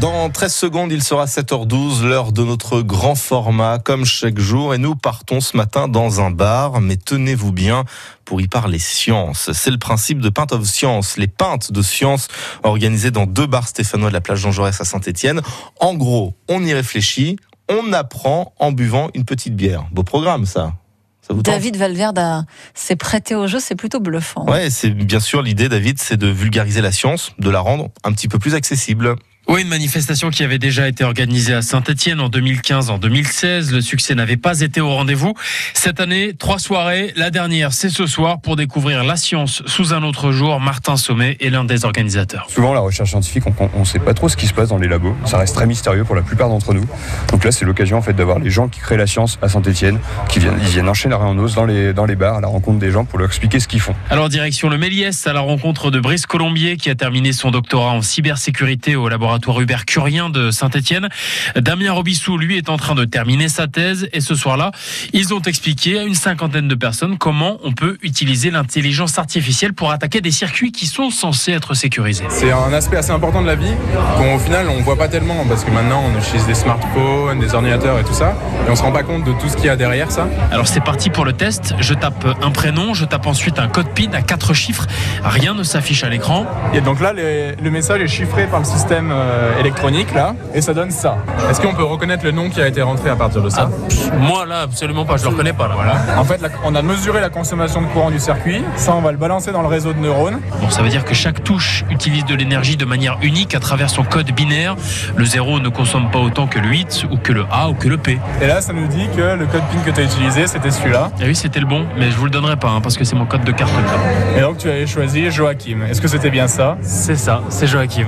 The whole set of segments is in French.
Dans 13 secondes, il sera 7h12, l'heure de notre grand format, comme chaque jour. Et nous partons ce matin dans un bar, mais tenez-vous bien pour y parler science. C'est le principe de Pint of Science, les pintes de science organisées dans deux bars stéphanois de la plage Jean Jaurès à Saint-Etienne. En gros, on y réfléchit, on apprend en buvant une petite bière. Beau programme, ça. David Valverde s'est prêté au jeu, c'est plutôt bluffant. Ouais, c'est bien sûr l'idée, David, c'est de vulgariser la science, de la rendre un petit peu plus accessible. Oui, une manifestation qui avait déjà été organisée à Saint-Etienne en 2015, en 2016. Le succès n'avait pas été au rendez-vous. Cette année, trois soirées. La dernière, c'est ce soir pour découvrir la science sous un autre jour. Martin Sommet est l'un des organisateurs. Souvent, la recherche scientifique, on ne sait pas trop ce qui se passe dans les labos. Ça reste très mystérieux pour la plupart d'entre nous. Donc là, c'est l'occasion en fait d'avoir les gens qui créent la science à Saint-Etienne, qui viennent, ils viennent enchaîner en os dans les, dans les bars à la rencontre des gens pour leur expliquer ce qu'ils font. Alors, direction le Méliès, à la rencontre de Brice Colombier, qui a terminé son doctorat en cybersécurité au laboratoire Hubert Curien de Saint-Etienne. Damien Robissou, lui, est en train de terminer sa thèse et ce soir-là, ils ont expliqué à une cinquantaine de personnes comment on peut utiliser l'intelligence artificielle pour attaquer des circuits qui sont censés être sécurisés. C'est un aspect assez important de la vie qu'au final on voit pas tellement parce que maintenant on utilise des smartphones, des ordinateurs et tout ça et on se rend pas compte de tout ce qu'il y a derrière ça. Alors c'est parti pour le test. Je tape un prénom, je tape ensuite un code PIN à quatre chiffres. Rien ne s'affiche à l'écran. Et donc là, le message est chiffré par le système euh, électronique là, et ça donne ça. Est-ce qu'on peut reconnaître le nom qui a été rentré à partir de ça ah, Moi là, absolument pas, je le reconnais pas là. Voilà. En fait, on a mesuré la consommation de courant du circuit, ça on va le balancer dans le réseau de neurones. Bon, ça veut dire que chaque touche utilise de l'énergie de manière unique à travers son code binaire. Le 0 ne consomme pas autant que le 8 ou que le A ou que le P. Et là, ça nous dit que le code PIN que tu as utilisé, c'était celui-là. Et oui, c'était le bon, mais je vous le donnerai pas hein, parce que c'est mon code de carte. Et donc tu avais choisi Joachim. Est-ce que c'était bien ça C'est ça, c'est Joachim.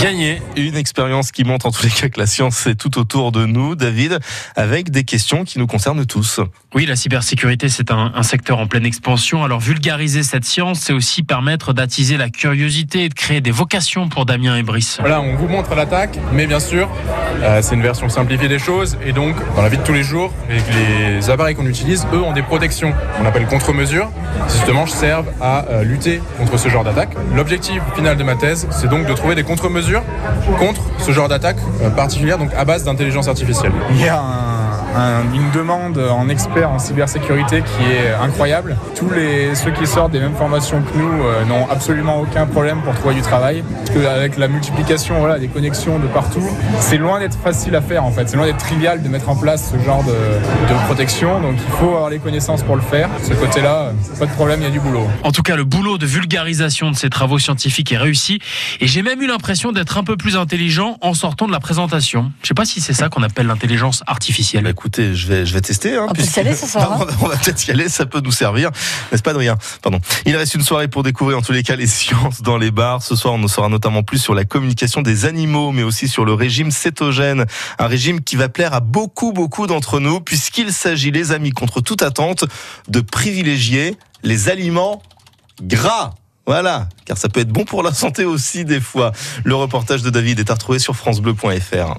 Gagné. Une expérience qui montre en tous les cas que la science est tout autour de nous, David, avec des questions qui nous concernent tous. Oui, la cybersécurité, c'est un, un, secteur en pleine expansion. Alors vulgariser cette science, c'est aussi permettre d'attiser la curiosité et de créer des vocations pour Damien et Brice. Voilà, on vous montre l'attaque, mais bien sûr, euh, c'est une version simplifiée des choses. Et donc, dans la vie de tous les jours, les appareils qu'on utilise, eux, ont des protections qu'on appelle contre-mesures, qui justement servent à euh, lutter contre ce genre d'attaque. L'objectif final de ma thèse, c'est donc de trouver des contre-mesures contre ce genre d'attaque euh, particulière, donc à base d'intelligence artificielle. Une demande en expert en cybersécurité qui est incroyable. Tous les, ceux qui sortent des mêmes formations que nous euh, n'ont absolument aucun problème pour trouver du travail. Parce qu'avec la multiplication voilà, des connexions de partout, c'est loin d'être facile à faire en fait. C'est loin d'être trivial de mettre en place ce genre de, protection. Donc il faut avoir les connaissances pour le faire. Ce côté-là, pas de problème, il y a du boulot. En tout cas, le boulot de vulgarisation de ces travaux scientifiques est réussi. Et j'ai même eu l'impression d'être un peu plus intelligent en sortant de la présentation. Je sais pas si c'est ça qu'on appelle l'intelligence artificielle. Écoutez, je vais, je vais tester. Hein, on peut y aller ce soir. Hein. on va peut-être y aller, ça peut nous servir. N'est-ce pas, Adrien? Pardon. Il reste une soirée pour découvrir en tous les cas les sciences dans les bars. Ce soir, on en saura notamment plus sur la communication des animaux, mais aussi sur le régime cétogène. Un régime qui va plaire à beaucoup, beaucoup d'entre nous, puisqu'il s'agit, les amis, contre toute attente, de privilégier les aliments gras. Voilà, car ça peut être bon pour la santé aussi des fois. Le reportage de David est à retrouver sur francebleu.fr.